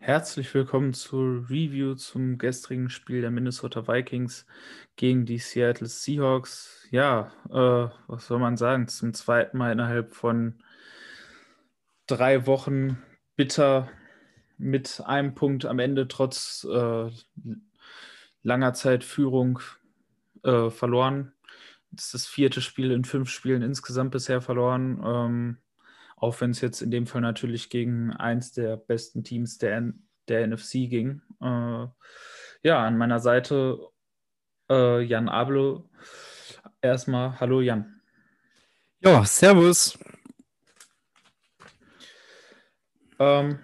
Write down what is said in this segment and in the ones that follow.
Herzlich willkommen zur Review zum gestrigen Spiel der Minnesota Vikings gegen die Seattle Seahawks. Ja, äh, was soll man sagen? Zum zweiten Mal innerhalb von drei Wochen bitter mit einem Punkt am Ende trotz äh, langer Zeit Führung äh, verloren. Das ist das vierte Spiel in fünf Spielen insgesamt bisher verloren. Ähm, auch wenn es jetzt in dem Fall natürlich gegen eins der besten Teams der, der NFC ging. Äh, ja, an meiner Seite äh, Jan Ablo. Erstmal, hallo Jan. Ja, servus. Ähm,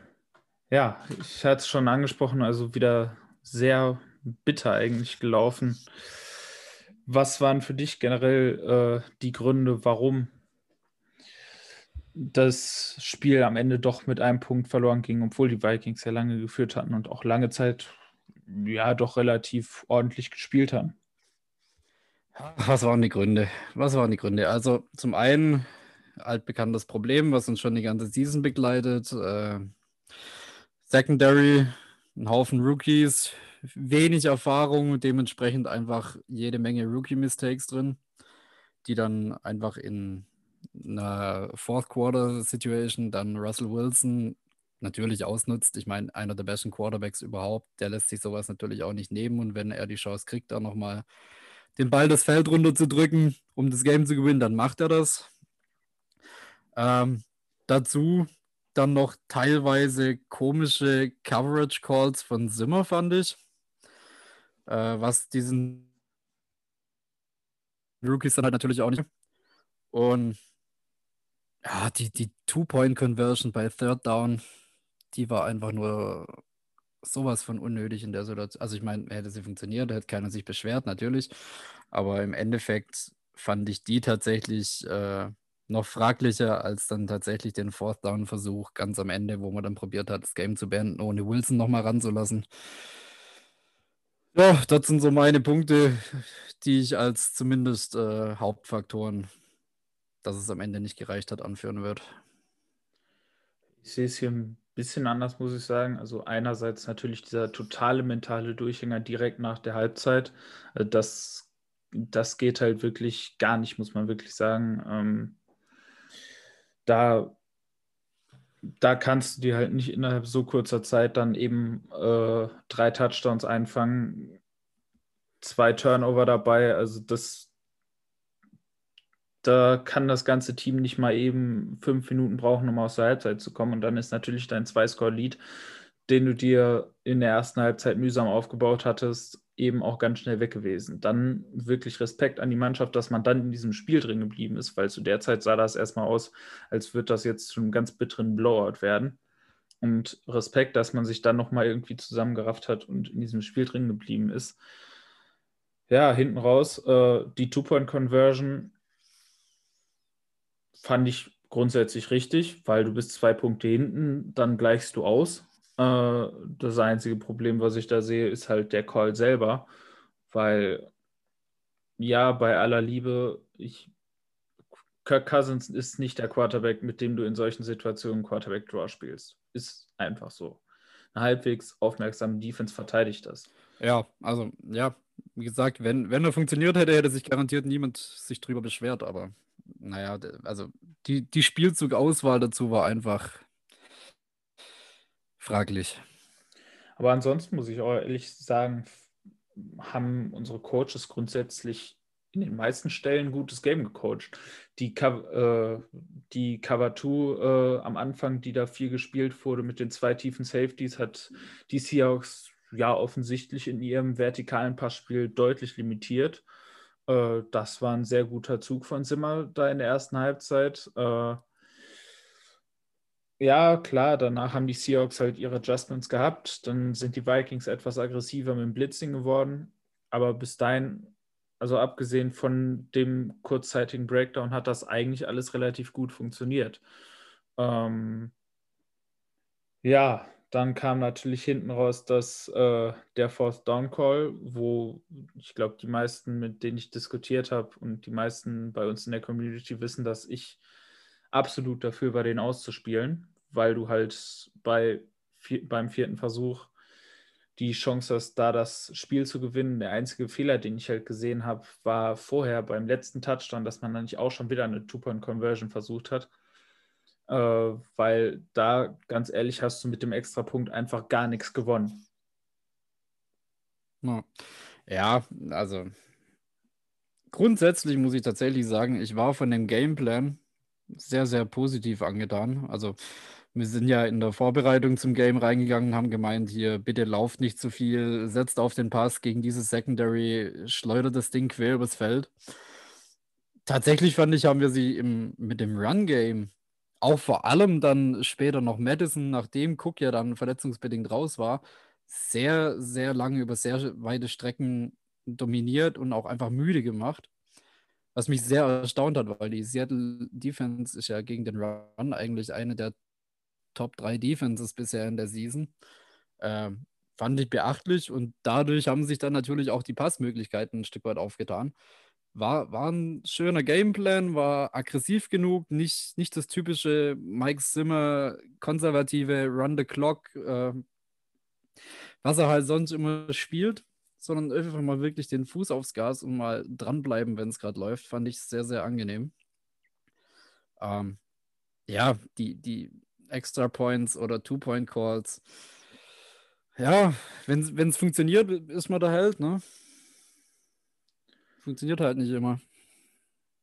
ja, ich hatte es schon angesprochen, also wieder sehr bitter eigentlich gelaufen. Was waren für dich generell äh, die Gründe, warum das Spiel am Ende doch mit einem Punkt verloren ging, obwohl die Vikings ja lange geführt hatten und auch lange Zeit ja doch relativ ordentlich gespielt haben. Was waren die Gründe? Was waren die Gründe? Also zum einen altbekanntes Problem, was uns schon die ganze Season begleitet. Äh, Secondary, ein Haufen Rookies, wenig Erfahrung, dementsprechend einfach jede Menge Rookie-Mistakes drin, die dann einfach in einer Fourth Quarter Situation dann Russell Wilson natürlich ausnutzt. Ich meine, einer der besten Quarterbacks überhaupt, der lässt sich sowas natürlich auch nicht nehmen. Und wenn er die Chance kriegt, da nochmal den Ball das Feld runter zu drücken, um das Game zu gewinnen, dann macht er das. Ähm, dazu dann noch teilweise komische Coverage Calls von Zimmer, fand ich. Äh, was diesen Rookies dann halt natürlich auch nicht. Und ja, die, die Two-Point-Conversion bei Third Down, die war einfach nur sowas von unnötig in der Situation. Also ich meine, hätte sie funktioniert, hätte keiner sich beschwert, natürlich. Aber im Endeffekt fand ich die tatsächlich äh, noch fraglicher als dann tatsächlich den Fourth Down Versuch ganz am Ende, wo man dann probiert hat, das Game zu beenden, ohne Wilson nochmal ranzulassen. Ja, das sind so meine Punkte, die ich als zumindest äh, Hauptfaktoren dass es am Ende nicht gereicht hat, anführen wird. Ich sehe es hier ein bisschen anders, muss ich sagen. Also einerseits natürlich dieser totale mentale Durchhänger direkt nach der Halbzeit. Also das, das geht halt wirklich gar nicht, muss man wirklich sagen. Ähm, da, da kannst du dir halt nicht innerhalb so kurzer Zeit dann eben äh, drei Touchdowns einfangen, zwei Turnover dabei. Also das, da kann das ganze Team nicht mal eben fünf Minuten brauchen, um aus der Halbzeit zu kommen. Und dann ist natürlich dein Zwei-Score-Lead, den du dir in der ersten Halbzeit mühsam aufgebaut hattest, eben auch ganz schnell weg gewesen. Dann wirklich Respekt an die Mannschaft, dass man dann in diesem Spiel drin geblieben ist, weil zu der Zeit sah das erstmal aus, als würde das jetzt schon einen ganz bitteren Blowout werden. Und Respekt, dass man sich dann nochmal irgendwie zusammengerafft hat und in diesem Spiel drin geblieben ist. Ja, hinten raus, äh, die Two-Point-Conversion fand ich grundsätzlich richtig, weil du bist zwei Punkte hinten, dann gleichst du aus. Äh, das einzige Problem, was ich da sehe, ist halt der Call selber, weil ja, bei aller Liebe, ich, Kirk Cousins ist nicht der Quarterback, mit dem du in solchen Situationen Quarterback Draw spielst. Ist einfach so. Eine halbwegs aufmerksame Defense verteidigt das. Ja, also ja, wie gesagt, wenn, wenn er funktioniert hätte, hätte sich garantiert niemand sich drüber beschwert, aber naja, also die, die Spielzugauswahl dazu war einfach fraglich. Aber ansonsten muss ich auch ehrlich sagen, haben unsere Coaches grundsätzlich in den meisten Stellen gutes Game gecoacht. Die, äh, die Cover 2 äh, am Anfang, die da viel gespielt wurde mit den zwei tiefen Safeties, hat die Seahawks ja offensichtlich in ihrem vertikalen Passspiel deutlich limitiert. Äh, das war ein sehr guter Zug von Zimmer da in der ersten Halbzeit. Äh, ja, klar, danach haben die Seahawks halt ihre Adjustments gehabt. Dann sind die Vikings etwas aggressiver mit dem Blitzing geworden. Aber bis dahin, also abgesehen von dem kurzzeitigen Breakdown, hat das eigentlich alles relativ gut funktioniert. Ähm, ja, dann kam natürlich hinten raus, dass äh, der Fourth Down Call, wo ich glaube, die meisten, mit denen ich diskutiert habe und die meisten bei uns in der Community wissen, dass ich absolut dafür war, den auszuspielen, weil du halt bei, beim vierten Versuch die Chance hast, da das Spiel zu gewinnen. Der einzige Fehler, den ich halt gesehen habe, war vorher beim letzten Touchdown, dass man dann nicht auch schon wieder eine Two-Point-Conversion versucht hat. Äh, weil da, ganz ehrlich, hast du mit dem Extrapunkt einfach gar nichts gewonnen. Ja, also grundsätzlich muss ich tatsächlich sagen, ich war von dem Gameplan sehr, sehr positiv angetan. Also wir sind ja in der Vorbereitung zum Game reingegangen, haben gemeint, hier bitte lauft nicht zu viel, setzt auf den Pass gegen dieses Secondary, schleudert das Ding quer übers Feld. Tatsächlich fand ich, haben wir sie im, mit dem Run-Game, auch vor allem dann später noch Madison, nachdem Cook ja dann verletzungsbedingt raus war, sehr, sehr lange über sehr weite Strecken dominiert und auch einfach müde gemacht. Was mich sehr erstaunt hat, weil die Seattle Defense ist ja gegen den Run eigentlich eine der Top 3 Defenses bisher in der Season. Äh, fand ich beachtlich und dadurch haben sich dann natürlich auch die Passmöglichkeiten ein Stück weit aufgetan. War, war ein schöner Gameplan, war aggressiv genug, nicht, nicht das typische Mike Zimmer konservative Run the Clock, äh, was er halt sonst immer spielt, sondern einfach mal wirklich den Fuß aufs Gas und mal dranbleiben, wenn es gerade läuft, fand ich sehr, sehr angenehm. Ähm, ja, die, die Extra Points oder Two-Point Calls. Ja, wenn es funktioniert, ist man der Held, ne? Funktioniert halt nicht immer.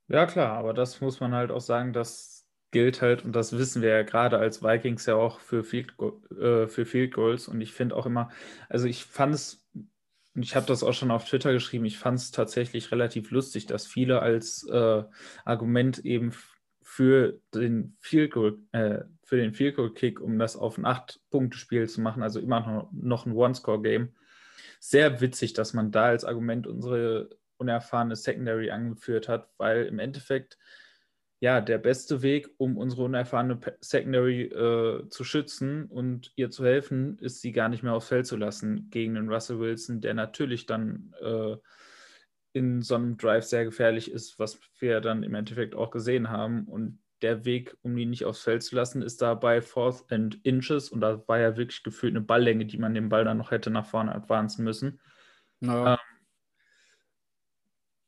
Ja, klar, aber das muss man halt auch sagen, das gilt halt, und das wissen wir ja gerade als Vikings ja auch für Field, äh, für Field Goals. Und ich finde auch immer, also ich fand es, und ich habe das auch schon auf Twitter geschrieben, ich fand es tatsächlich relativ lustig, dass viele als äh, Argument eben für den Field Goal, äh, für den Field Goal Kick, um das auf ein 8-Punkte-Spiel zu machen, also immer noch, noch ein One-Score-Game. Sehr witzig, dass man da als Argument unsere unerfahrene Secondary angeführt hat, weil im Endeffekt ja der beste Weg, um unsere unerfahrene Secondary äh, zu schützen und ihr zu helfen, ist sie gar nicht mehr aufs Feld zu lassen gegen den Russell Wilson, der natürlich dann äh, in so einem Drive sehr gefährlich ist, was wir dann im Endeffekt auch gesehen haben. Und der Weg, um ihn nicht aufs Feld zu lassen, ist da bei Fourth and Inches. Und da war ja wirklich gefühlt eine Balllänge, die man den Ball dann noch hätte nach vorne advancen müssen. No. Ähm,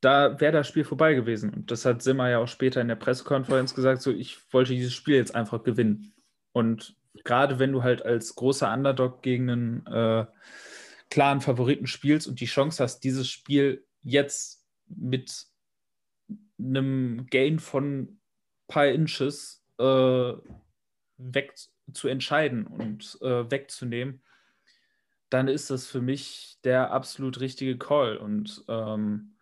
da wäre das Spiel vorbei gewesen. Und das hat Simmer ja auch später in der Pressekonferenz gesagt, so ich wollte dieses Spiel jetzt einfach gewinnen. Und gerade wenn du halt als großer Underdog gegen einen äh, klaren Favoriten spielst und die Chance hast, dieses Spiel jetzt mit einem Gain von paar Inches äh, weg zu entscheiden und äh, wegzunehmen, dann ist das für mich der absolut richtige Call. Und ähm,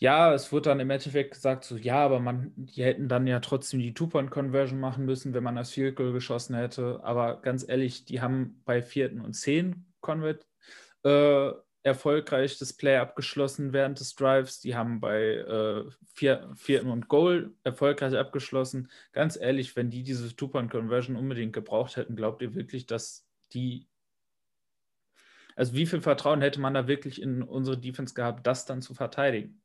ja, es wird dann im Endeffekt gesagt, so ja, aber man, die hätten dann ja trotzdem die Two-Point-Conversion machen müssen, wenn man das Field Goal geschossen hätte. Aber ganz ehrlich, die haben bei vierten und zehn Convert äh, erfolgreich das Play abgeschlossen während des Drives. Die haben bei äh, vier, vierten und Goal erfolgreich abgeschlossen. Ganz ehrlich, wenn die diese Two-Point-Conversion unbedingt gebraucht hätten, glaubt ihr wirklich, dass die. Also, wie viel Vertrauen hätte man da wirklich in unsere Defense gehabt, das dann zu verteidigen?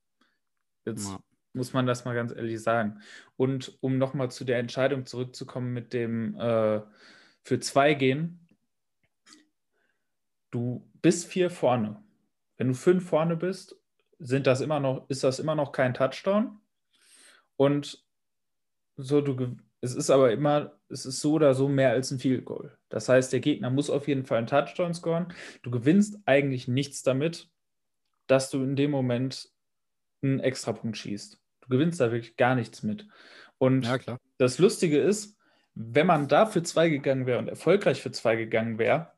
Jetzt ja. muss man das mal ganz ehrlich sagen. Und um nochmal zu der Entscheidung zurückzukommen mit dem äh, für zwei gehen, du bist vier vorne wenn du fünf vorne bist, sind das immer noch, ist das immer noch kein Touchdown. Und so, du, es ist aber immer, es ist so oder so mehr als ein Field Goal. Das heißt, der Gegner muss auf jeden Fall einen Touchdown scoren. Du gewinnst eigentlich nichts damit, dass du in dem Moment einen Extrapunkt schießt. Du gewinnst da wirklich gar nichts mit. Und ja, das Lustige ist, wenn man da für zwei gegangen wäre und erfolgreich für zwei gegangen wäre,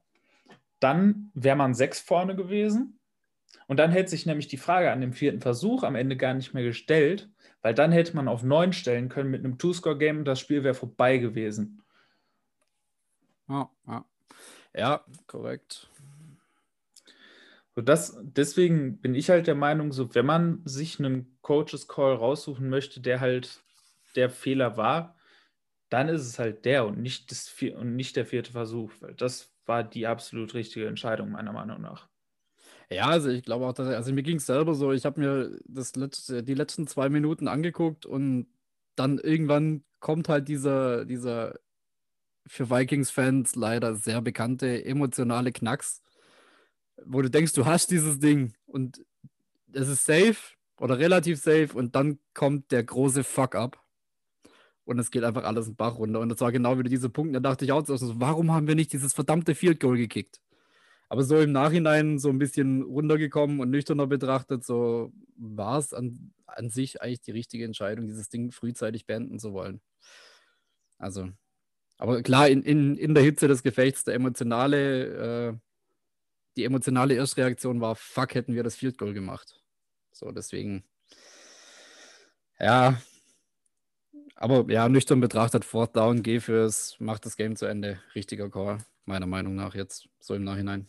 dann wäre man sechs vorne gewesen und dann hätte sich nämlich die Frage an dem vierten Versuch am Ende gar nicht mehr gestellt, weil dann hätte man auf neun stellen können mit einem Two-Score-Game und das Spiel wäre vorbei gewesen. Ja, ja. ja korrekt. So das, deswegen bin ich halt der Meinung, so wenn man sich einen Coaches Call raussuchen möchte, der halt der Fehler war, dann ist es halt der und nicht, das, und nicht der vierte Versuch, weil das war die absolut richtige Entscheidung meiner Meinung nach. Ja, also ich glaube auch, dass, also mir ging es selber so, ich habe mir das letzte, die letzten zwei Minuten angeguckt und dann irgendwann kommt halt dieser, dieser für Vikings-Fans leider sehr bekannte emotionale Knacks, wo du denkst, du hast dieses Ding und es ist safe oder relativ safe und dann kommt der große Fuck-up und es geht einfach alles in Bach runter. Und das war genau wieder dieser Punkt, da dachte ich auch, also, warum haben wir nicht dieses verdammte Field Goal gekickt? Aber so im Nachhinein so ein bisschen runtergekommen und nüchterner betrachtet, so war es an, an sich eigentlich die richtige Entscheidung, dieses Ding frühzeitig beenden zu wollen. Also, aber klar, in, in, in der Hitze des Gefechts, der emotionale, äh, die emotionale Erstreaktion war, fuck, hätten wir das Field Goal gemacht. So, deswegen, ja, aber ja, nüchtern betrachtet, Fourth Down, geh fürs, macht das Game zu Ende. Richtiger Call, meiner Meinung nach jetzt, so im Nachhinein.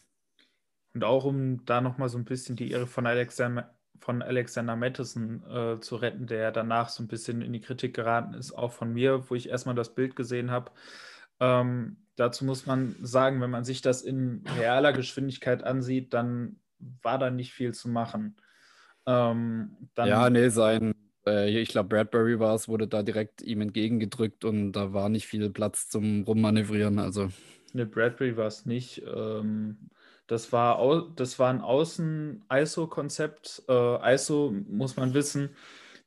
Und auch um da nochmal so ein bisschen die Ehre von Alexander, von Alexander Mattison äh, zu retten, der danach so ein bisschen in die Kritik geraten ist, auch von mir, wo ich erstmal das Bild gesehen habe. Ähm, dazu muss man sagen, wenn man sich das in realer Geschwindigkeit ansieht, dann war da nicht viel zu machen. Ähm, ja, nee, sein, äh, ich glaube, Bradbury war es, wurde da direkt ihm entgegengedrückt und da war nicht viel Platz zum Rummanövrieren. Also. Ne, Bradbury war es nicht. Ähm, das war, das war ein Außen-ISO-Konzept. Äh, ISO muss man wissen,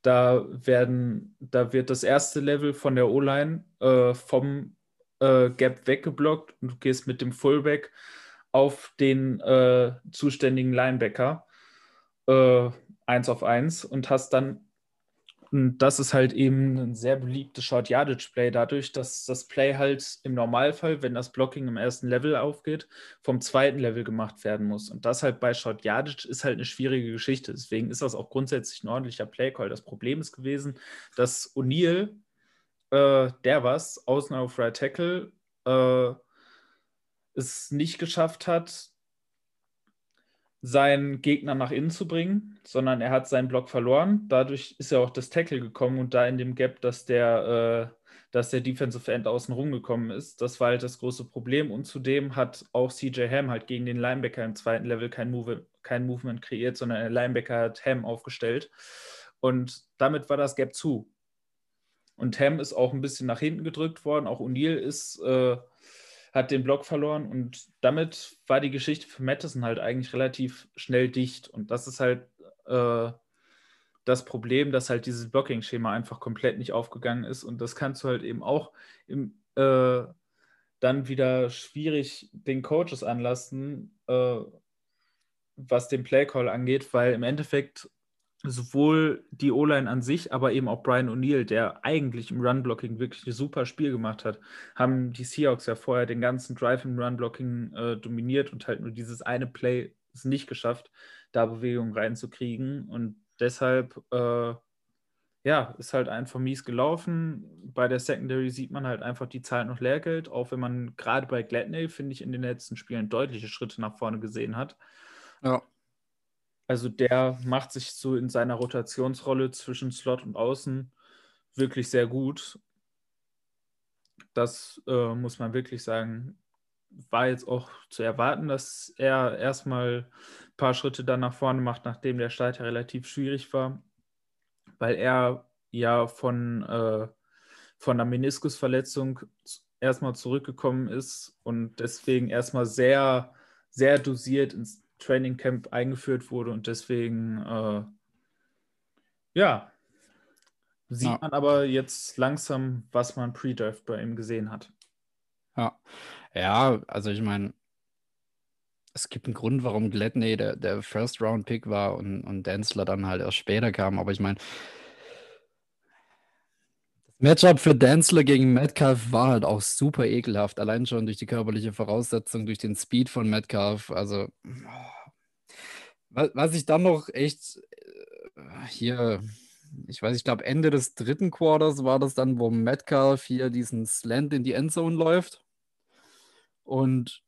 da werden, da wird das erste Level von der O-Line äh, vom äh, Gap weggeblockt und du gehst mit dem Fullback auf den äh, zuständigen Linebacker äh, eins auf eins und hast dann und das ist halt eben ein sehr beliebtes Short-Yardage-Play dadurch, dass das Play halt im Normalfall, wenn das Blocking im ersten Level aufgeht, vom zweiten Level gemacht werden muss. Und das halt bei Short-Yardage ist halt eine schwierige Geschichte. Deswegen ist das auch grundsätzlich ein ordentlicher Play-Call. Das Problem ist gewesen, dass O'Neill, äh, der was, außen auf Right Tackle, äh, es nicht geschafft hat, seinen Gegner nach innen zu bringen, sondern er hat seinen Block verloren. Dadurch ist ja auch das Tackle gekommen und da in dem Gap, dass der, äh, dass der Defensive End außen rumgekommen ist. Das war halt das große Problem. Und zudem hat auch CJ Ham halt gegen den Linebacker im zweiten Level kein, Move, kein Movement kreiert, sondern der Linebacker hat Ham aufgestellt. Und damit war das Gap zu. Und Ham ist auch ein bisschen nach hinten gedrückt worden. Auch O'Neill ist äh, hat den Block verloren und damit war die Geschichte für Madison halt eigentlich relativ schnell dicht. Und das ist halt äh, das Problem, dass halt dieses Blocking-Schema einfach komplett nicht aufgegangen ist. Und das kannst du halt eben auch im, äh, dann wieder schwierig den Coaches anlassen, äh, was den Play-Call angeht, weil im Endeffekt sowohl die O-Line an sich, aber eben auch Brian O'Neill, der eigentlich im Run-Blocking wirklich ein super Spiel gemacht hat, haben die Seahawks ja vorher den ganzen Drive im Run-Blocking äh, dominiert und halt nur dieses eine Play es nicht geschafft, da Bewegung reinzukriegen. Und deshalb, äh, ja, ist halt einfach mies gelaufen. Bei der Secondary sieht man halt einfach die Zahl noch Lehrgeld, auch wenn man gerade bei Gladney, finde ich, in den letzten Spielen deutliche Schritte nach vorne gesehen hat. Ja. Also der macht sich so in seiner Rotationsrolle zwischen Slot und Außen wirklich sehr gut. Das äh, muss man wirklich sagen. War jetzt auch zu erwarten, dass er erstmal ein paar Schritte dann nach vorne macht, nachdem der Start ja relativ schwierig war, weil er ja von, äh, von einer Meniskusverletzung erstmal zurückgekommen ist und deswegen erstmal sehr, sehr dosiert ins Training Camp eingeführt wurde und deswegen, äh, ja, sieht ja. man aber jetzt langsam, was man pre-Draft bei ihm gesehen hat. Ja, ja also ich meine, es gibt einen Grund, warum Gladney der, der First-Round-Pick war und, und Denzler dann halt erst später kam, aber ich meine, Matchup für Danzler gegen Metcalf war halt auch super ekelhaft, allein schon durch die körperliche Voraussetzung, durch den Speed von Metcalf. Also, was ich dann noch echt äh, hier, ich weiß, ich glaube, Ende des dritten Quarters war das dann, wo Metcalf hier diesen Slant in die Endzone läuft. Und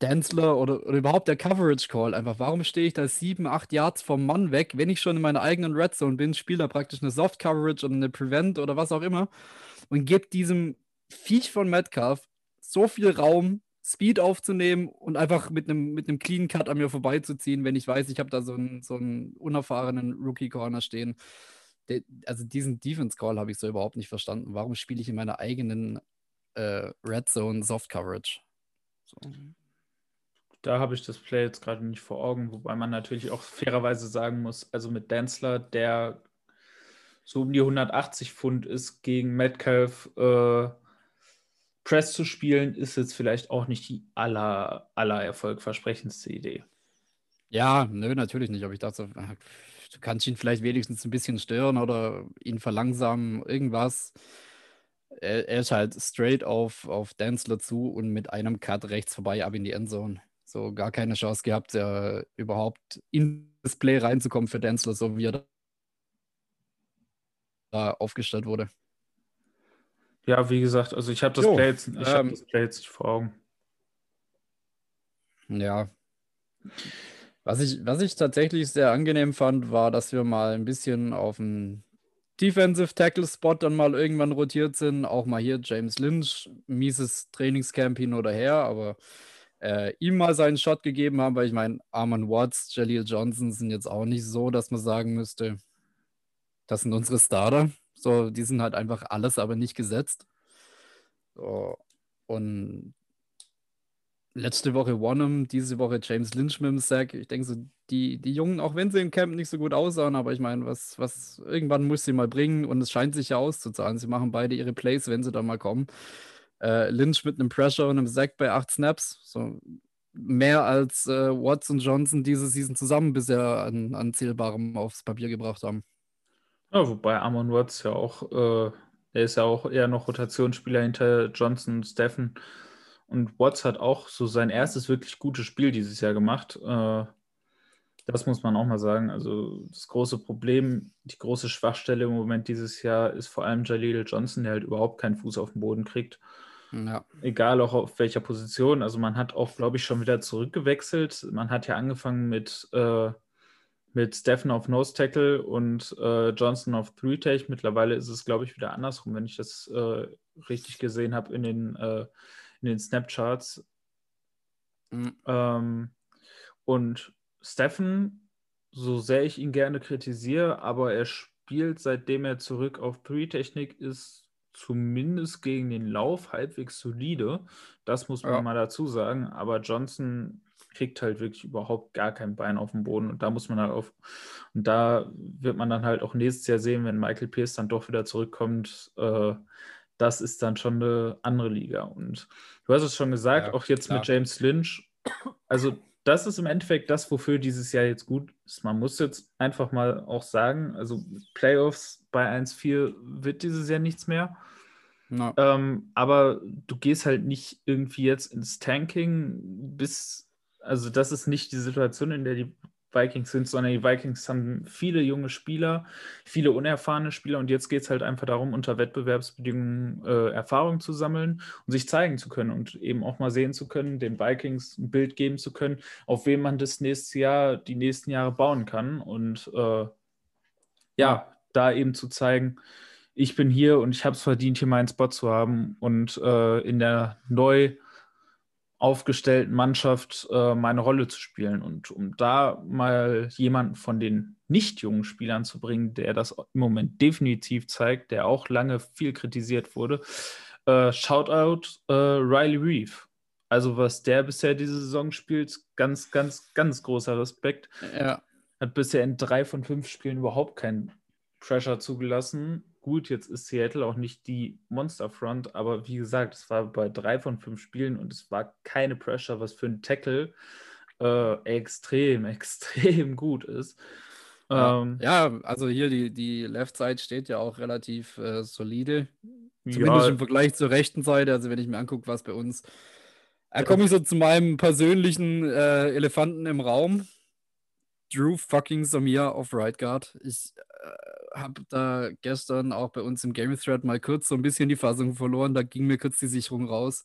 Denzler oder, oder überhaupt der Coverage Call einfach. Warum stehe ich da sieben, acht Yards vom Mann weg, wenn ich schon in meiner eigenen Red Zone bin, spiele da praktisch eine Soft Coverage oder eine Prevent oder was auch immer und gebe diesem Viech von Metcalf so viel Raum, Speed aufzunehmen und einfach mit einem mit Clean Cut an mir vorbeizuziehen, wenn ich weiß, ich habe da so einen, so einen unerfahrenen Rookie Corner stehen. Der, also diesen Defense Call habe ich so überhaupt nicht verstanden. Warum spiele ich in meiner eigenen äh, Red Zone Soft Coverage. So. Da habe ich das Play jetzt gerade nicht vor Augen, wobei man natürlich auch fairerweise sagen muss, also mit Denzler, der so um die 180 Pfund ist, gegen Metcalf äh, Press zu spielen, ist jetzt vielleicht auch nicht die aller, aller erfolgversprechendste Idee. Ja, nö, natürlich nicht. Aber ich dachte, du kannst ihn vielleicht wenigstens ein bisschen stören oder ihn verlangsamen, irgendwas. Er, er ist halt straight auf, auf Denzler zu und mit einem Cut rechts vorbei ab in die Endzone. So gar keine Chance gehabt, äh, überhaupt in das Play reinzukommen für Denzler, so wie er da aufgestellt wurde. Ja, wie gesagt, also ich habe das, Play jetzt, ich ähm, hab das Play jetzt nicht vor Augen. Ja. Was ich, was ich tatsächlich sehr angenehm fand, war, dass wir mal ein bisschen auf dem Defensive Tackle Spot dann mal irgendwann rotiert sind. Auch mal hier James Lynch, mieses Trainingscamp hin oder her, aber äh, ihm mal seinen Shot gegeben haben, weil ich meine, Armand Watts, Jaleel Johnson sind jetzt auch nicht so, dass man sagen müsste, das sind unsere Starter. So, die sind halt einfach alles, aber nicht gesetzt. So, und letzte Woche Wanham, diese Woche James Lynch mit dem Sack. Ich denke so, die, die Jungen, auch wenn sie im Camp nicht so gut aussahen, aber ich meine, was, was irgendwann muss sie mal bringen und es scheint sich ja auszuzahlen. Sie machen beide ihre Plays, wenn sie da mal kommen. Äh, Lynch mit einem Pressure und einem Sack bei acht Snaps. So mehr als äh, Watts und Johnson diese Season zusammen bisher an, an Zählbarem aufs Papier gebracht haben. Ja, wobei Amon Watts ja auch, äh, er ist ja auch eher noch Rotationsspieler hinter Johnson und Steffen. Und Watts hat auch so sein erstes wirklich gutes Spiel dieses Jahr gemacht. Äh, das muss man auch mal sagen. Also das große Problem, die große Schwachstelle im Moment dieses Jahr ist vor allem Jaleel Johnson, der halt überhaupt keinen Fuß auf den Boden kriegt. Ja. Egal auch auf welcher Position. Also man hat auch, glaube ich, schon wieder zurückgewechselt. Man hat ja angefangen mit äh, mit Steffen auf Nose Tackle und äh, Johnson auf Three Tech. Mittlerweile ist es, glaube ich, wieder andersrum, wenn ich das äh, richtig gesehen habe in den, äh, in den Snapcharts. Mhm. Ähm, und Steffen, so sehr ich ihn gerne kritisiere, aber er spielt, seitdem er zurück auf Three-Technik ist, zumindest gegen den Lauf halbwegs solide. Das muss man ja. mal dazu sagen. Aber Johnson kriegt halt wirklich überhaupt gar kein Bein auf dem Boden. Und da muss man halt auf, und da wird man dann halt auch nächstes Jahr sehen, wenn Michael Pierce dann doch wieder zurückkommt, äh, das ist dann schon eine andere Liga. Und du hast es schon gesagt, ja, auch jetzt klar. mit James Lynch. Also, das ist im Endeffekt das, wofür dieses Jahr jetzt gut ist. Man muss jetzt einfach mal auch sagen, also Playoffs bei 1-4 wird dieses Jahr nichts mehr. No. Ähm, aber du gehst halt nicht irgendwie jetzt ins Tanking bis also das ist nicht die Situation, in der die Vikings sind, sondern die Vikings haben viele junge Spieler, viele unerfahrene Spieler und jetzt geht es halt einfach darum, unter Wettbewerbsbedingungen äh, Erfahrung zu sammeln und sich zeigen zu können und eben auch mal sehen zu können, den Vikings ein Bild geben zu können, auf wen man das nächste Jahr, die nächsten Jahre bauen kann und äh, ja, da eben zu zeigen, ich bin hier und ich habe es verdient, hier meinen Spot zu haben und äh, in der neu aufgestellten Mannschaft äh, meine Rolle zu spielen. Und um da mal jemanden von den nicht jungen Spielern zu bringen, der das im Moment definitiv zeigt, der auch lange viel kritisiert wurde, äh, Shoutout äh, Riley Reeve. Also was der bisher diese Saison spielt, ganz, ganz, ganz großer Respekt. Ja. Hat bisher in drei von fünf Spielen überhaupt keinen Pressure zugelassen gut, jetzt ist Seattle auch nicht die Monsterfront, aber wie gesagt, es war bei drei von fünf Spielen und es war keine Pressure, was für einen Tackle äh, extrem, extrem gut ist. Ja, ähm, ja, also hier die, die Left Side steht ja auch relativ äh, solide. Zumindest ja, im Vergleich zur rechten Seite. Also wenn ich mir angucke, was bei uns. Da komme ich so zu meinem persönlichen äh, Elefanten im Raum. Drew fucking Samir auf Right Guard. Ich habe da gestern auch bei uns im Game Thread mal kurz so ein bisschen die Fassung verloren. Da ging mir kurz die Sicherung raus.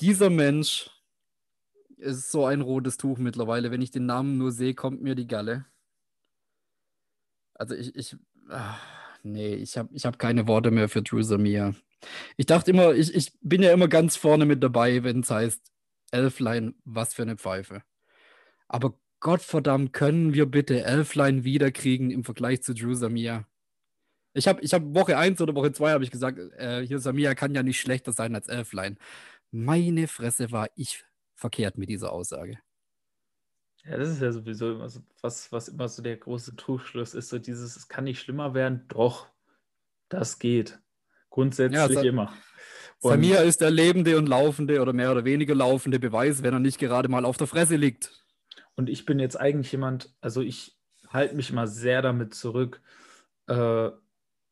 Dieser Mensch ist so ein rotes Tuch mittlerweile. Wenn ich den Namen nur sehe, kommt mir die Galle. Also ich, ich ach, nee, ich habe ich hab keine Worte mehr für Drew. Ich dachte immer, ich, ich bin ja immer ganz vorne mit dabei, wenn es heißt, Elflein, was für eine Pfeife. Aber Gottverdammt, können wir bitte Elfline wiederkriegen im Vergleich zu Drew Samir? Ich habe ich hab Woche 1 oder Woche 2 habe ich gesagt, äh, hier Samia kann ja nicht schlechter sein als Elfline. Meine Fresse war ich verkehrt mit dieser Aussage. Ja, das ist ja sowieso immer so, was, was immer so der große Trugschluss ist, so dieses, es kann nicht schlimmer werden. Doch, das geht. Grundsätzlich ja, immer. Und Samir ist der lebende und laufende oder mehr oder weniger laufende Beweis, wenn er nicht gerade mal auf der Fresse liegt. Und ich bin jetzt eigentlich jemand, also ich halte mich immer sehr damit zurück, äh,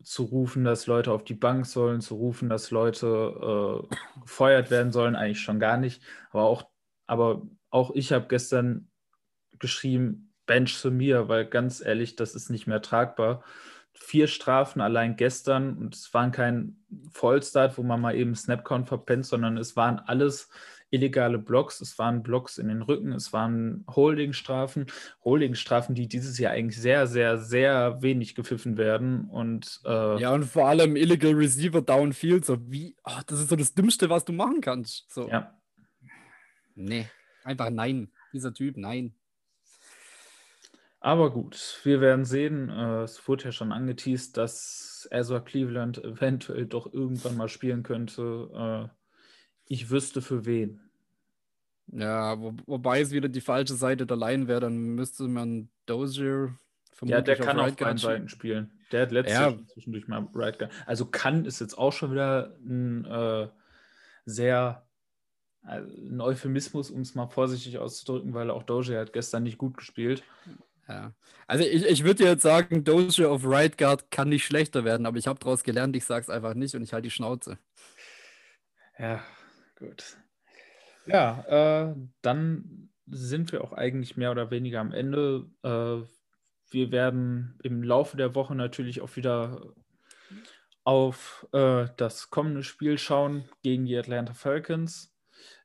zu rufen, dass Leute auf die Bank sollen, zu rufen, dass Leute äh, gefeuert werden sollen, eigentlich schon gar nicht. Aber auch, aber auch ich habe gestern geschrieben, Bench zu mir, weil ganz ehrlich, das ist nicht mehr tragbar. Vier Strafen allein gestern und es waren kein Vollstart, wo man mal eben Snapcon verpennt, sondern es waren alles illegale Blocks, es waren Blocks in den Rücken, es waren Holdingstrafen, Holdingstrafen, die dieses Jahr eigentlich sehr, sehr, sehr wenig gepfiffen werden und äh, ja und vor allem Illegal Receiver Downfield, so wie, oh, das ist so das Dümmste, was du machen kannst. So. Ja. Nee, einfach nein, dieser Typ, nein. Aber gut, wir werden sehen. Äh, es wurde ja schon angeteased, dass Ezra Cleveland eventuell doch irgendwann mal spielen könnte. Äh, ich wüsste für wen. Ja, wo, wobei es wieder die falsche Seite der Line wäre, dann müsste man Dozier vermutlich Ja, der kann auf beiden Seiten spielen. Der hat letztes ja. Zwischendurch mal Right Guard. Also kann ist jetzt auch schon wieder ein äh, sehr äh, ein Euphemismus, um es mal vorsichtig auszudrücken, weil auch Dozier hat gestern nicht gut gespielt. Ja. Also ich, ich würde jetzt sagen, Dozier auf Right Guard kann nicht schlechter werden, aber ich habe daraus gelernt, ich sage es einfach nicht und ich halte die Schnauze. Ja, gut. Ja, äh, dann sind wir auch eigentlich mehr oder weniger am Ende. Äh, wir werden im Laufe der Woche natürlich auch wieder auf äh, das kommende Spiel schauen gegen die Atlanta Falcons.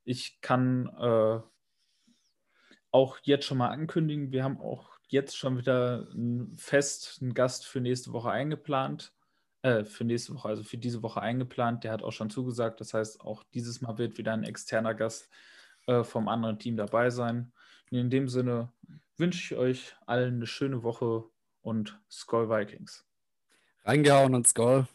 Ich kann äh, auch jetzt schon mal ankündigen, wir haben auch jetzt schon wieder ein fest einen Gast für nächste Woche eingeplant. Äh, für nächste Woche, also für diese Woche eingeplant. Der hat auch schon zugesagt. Das heißt, auch dieses Mal wird wieder ein externer Gast äh, vom anderen Team dabei sein. Und in dem Sinne wünsche ich euch allen eine schöne Woche und Skull Vikings. Reingehauen und Skull.